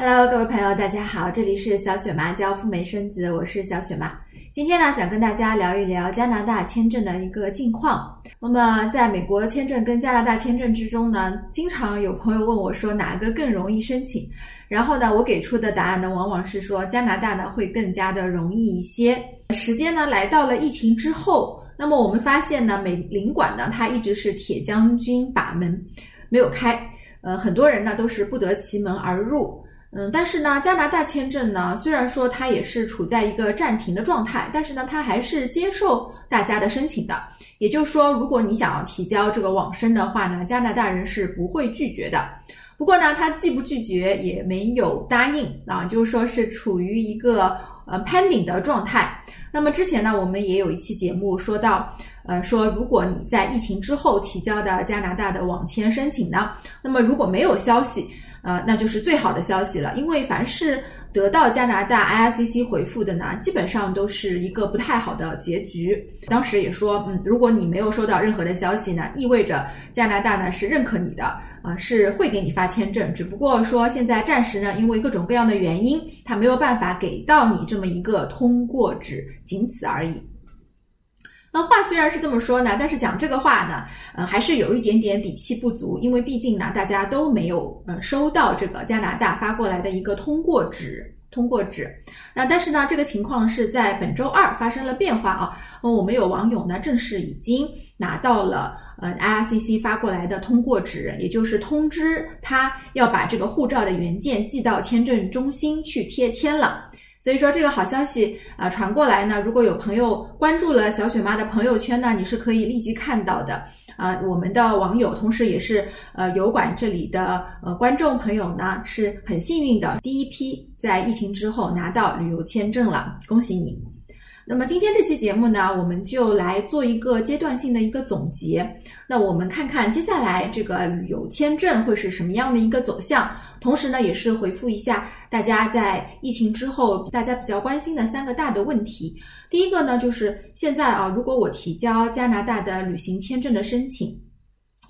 Hello，各位朋友，大家好，这里是小雪妈教赴美生子，我是小雪妈。今天呢，想跟大家聊一聊加拿大签证的一个近况。那么，在美国签证跟加拿大签证之中呢，经常有朋友问我说哪个更容易申请，然后呢，我给出的答案呢，往往是说加拿大呢会更加的容易一些。时间呢来到了疫情之后，那么我们发现呢，美领馆呢它一直是铁将军把门，没有开，呃，很多人呢都是不得其门而入。嗯，但是呢，加拿大签证呢，虽然说它也是处在一个暂停的状态，但是呢，它还是接受大家的申请的。也就是说，如果你想要提交这个网申的话呢，加拿大人是不会拒绝的。不过呢，他既不拒绝，也没有答应啊，就是说是处于一个呃 pending 的状态。那么之前呢，我们也有一期节目说到，呃，说如果你在疫情之后提交的加拿大的网签申请呢，那么如果没有消息。呃，那就是最好的消息了，因为凡是得到加拿大 IRCC 回复的呢，基本上都是一个不太好的结局。当时也说，嗯，如果你没有收到任何的消息呢，意味着加拿大呢是认可你的，啊，是会给你发签证。只不过说现在暂时呢，因为各种各样的原因，他没有办法给到你这么一个通过纸，仅此而已。那话虽然是这么说呢，但是讲这个话呢，呃，还是有一点点底气不足，因为毕竟呢，大家都没有呃收到这个加拿大发过来的一个通过纸，通过纸。那但是呢，这个情况是在本周二发生了变化啊。我们有网友呢，正式已经拿到了呃 IRCC 发过来的通过纸，也就是通知他要把这个护照的原件寄到签证中心去贴签了。所以说这个好消息啊传过来呢，如果有朋友关注了小雪妈的朋友圈呢，你是可以立即看到的啊。我们的网友，同时也是呃油管这里的呃观众朋友呢，是很幸运的第一批在疫情之后拿到旅游签证了，恭喜你。那么今天这期节目呢，我们就来做一个阶段性的一个总结。那我们看看接下来这个旅游签证会是什么样的一个走向，同时呢，也是回复一下大家在疫情之后大家比较关心的三个大的问题。第一个呢，就是现在啊，如果我提交加拿大的旅行签证的申请，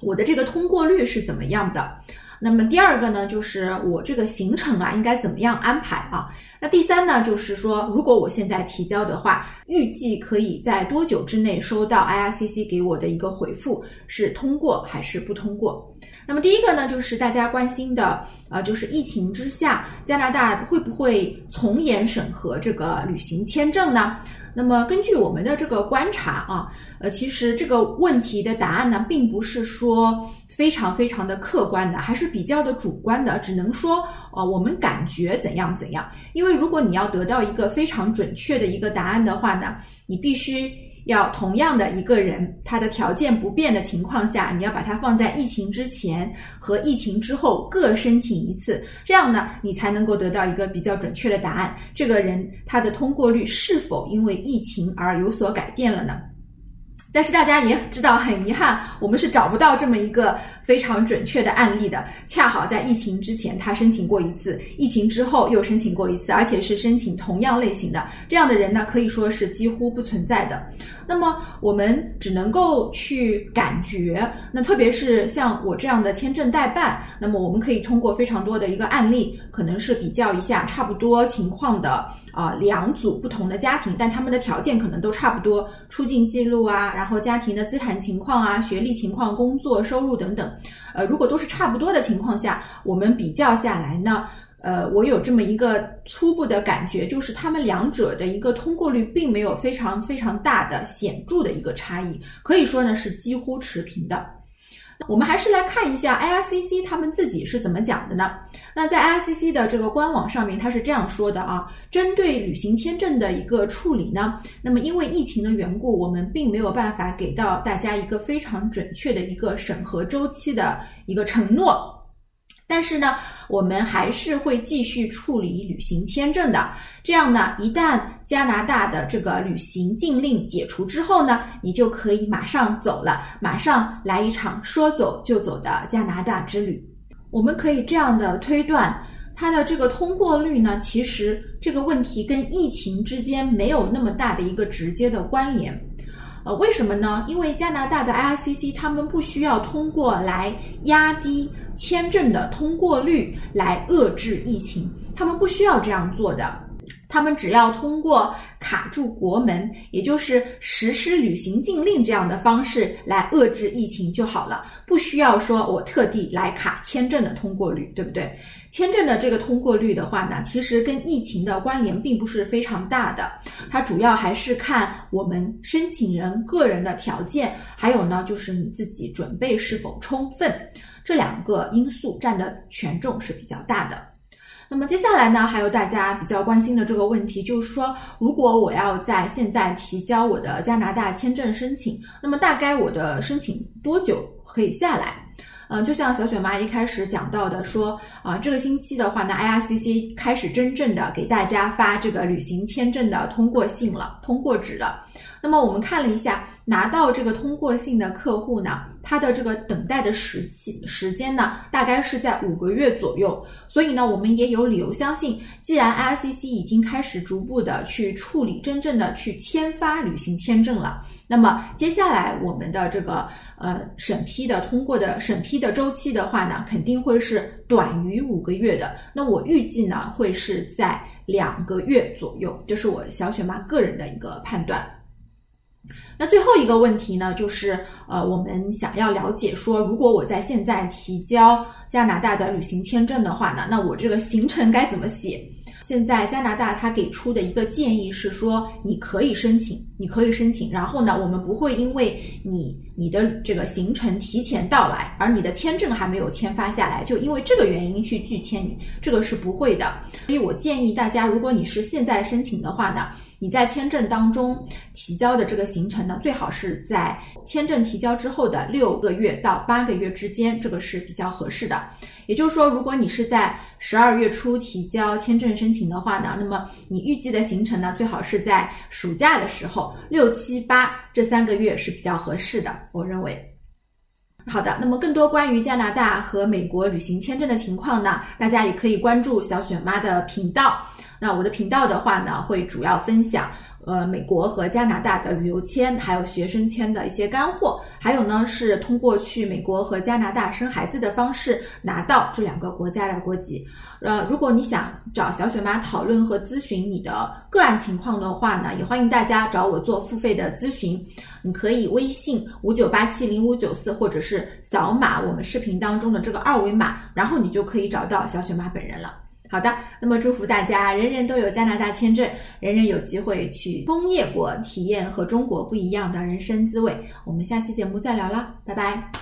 我的这个通过率是怎么样的？那么第二个呢，就是我这个行程啊，应该怎么样安排啊？那第三呢，就是说，如果我现在提交的话，预计可以在多久之内收到 IRCC 给我的一个回复，是通过还是不通过？那么第一个呢，就是大家关心的，呃，就是疫情之下，加拿大会不会从严审核这个旅行签证呢？那么根据我们的这个观察啊，呃，其实这个问题的答案呢，并不是说非常非常的客观的，还是比较的主观的，只能说，呃，我们感觉怎样怎样。因为如果你要得到一个非常准确的一个答案的话呢，你必须。要同样的一个人，他的条件不变的情况下，你要把它放在疫情之前和疫情之后各申请一次，这样呢，你才能够得到一个比较准确的答案。这个人他的通过率是否因为疫情而有所改变了呢？但是大家也知道，很遗憾，我们是找不到这么一个非常准确的案例的。恰好在疫情之前，他申请过一次；疫情之后又申请过一次，而且是申请同样类型的这样的人呢，可以说是几乎不存在的。那么我们只能够去感觉，那特别是像我这样的签证代办，那么我们可以通过非常多的一个案例，可能是比较一下差不多情况的啊两组不同的家庭，但他们的条件可能都差不多，出境记录啊，然后家庭的资产情况啊、学历情况、工作收入等等，呃，如果都是差不多的情况下，我们比较下来呢。呃，我有这么一个初步的感觉，就是他们两者的一个通过率并没有非常非常大的显著的一个差异，可以说呢是几乎持平的。我们还是来看一下 IRCC 他们自己是怎么讲的呢？那在 IRCC 的这个官网上面，它是这样说的啊：针对旅行签证的一个处理呢，那么因为疫情的缘故，我们并没有办法给到大家一个非常准确的一个审核周期的一个承诺。但是呢，我们还是会继续处理旅行签证的。这样呢，一旦加拿大的这个旅行禁令解除之后呢，你就可以马上走了，马上来一场说走就走的加拿大之旅。我们可以这样的推断，它的这个通过率呢，其实这个问题跟疫情之间没有那么大的一个直接的关联。呃，为什么呢？因为加拿大的 IRCC 他们不需要通过来压低。签证的通过率来遏制疫情，他们不需要这样做的。他们只要通过卡住国门，也就是实施旅行禁令这样的方式来遏制疫情就好了，不需要说我特地来卡签证的通过率，对不对？签证的这个通过率的话呢，其实跟疫情的关联并不是非常大的，它主要还是看我们申请人个人的条件，还有呢就是你自己准备是否充分，这两个因素占的权重是比较大的。那么接下来呢，还有大家比较关心的这个问题，就是说，如果我要在现在提交我的加拿大签证申请，那么大概我的申请多久可以下来？嗯，就像小雪妈一开始讲到的，说啊，这个星期的话呢，IRCC 开始真正的给大家发这个旅行签证的通过信了，通过纸了。那么我们看了一下，拿到这个通过信的客户呢，他的这个等待的时期时间呢，大概是在五个月左右。所以呢，我们也有理由相信，既然 IRCC 已经开始逐步的去处理真正的去签发旅行签证了，那么接下来我们的这个呃审批的通过的审批的周期的话呢，肯定会是短于五个月的。那我预计呢，会是在两个月左右，这是我小雪妈个人的一个判断。那最后一个问题呢，就是呃，我们想要了解说，如果我在现在提交加拿大的旅行签证的话呢，那我这个行程该怎么写？现在加拿大他给出的一个建议是说，你可以申请，你可以申请，然后呢，我们不会因为你你的这个行程提前到来，而你的签证还没有签发下来，就因为这个原因去拒签你，这个是不会的。所以我建议大家，如果你是现在申请的话呢。你在签证当中提交的这个行程呢，最好是在签证提交之后的六个月到八个月之间，这个是比较合适的。也就是说，如果你是在十二月初提交签证申请的话呢，那么你预计的行程呢，最好是在暑假的时候，六七八这三个月是比较合适的，我认为。好的，那么更多关于加拿大和美国旅行签证的情况呢，大家也可以关注小雪妈的频道。那我的频道的话呢，会主要分享呃美国和加拿大的旅游签，还有学生签的一些干货，还有呢是通过去美国和加拿大生孩子的方式拿到这两个国家的国籍。呃，如果你想找小雪妈讨论和咨询你的个案情况的话呢，也欢迎大家找我做付费的咨询。你可以微信五九八七零五九四，或者是扫码我们视频当中的这个二维码，然后你就可以找到小雪妈本人了。好的，那么祝福大家，人人都有加拿大签证，人人有机会去工业国体验和中国不一样的人生滋味。我们下期节目再聊了，拜拜。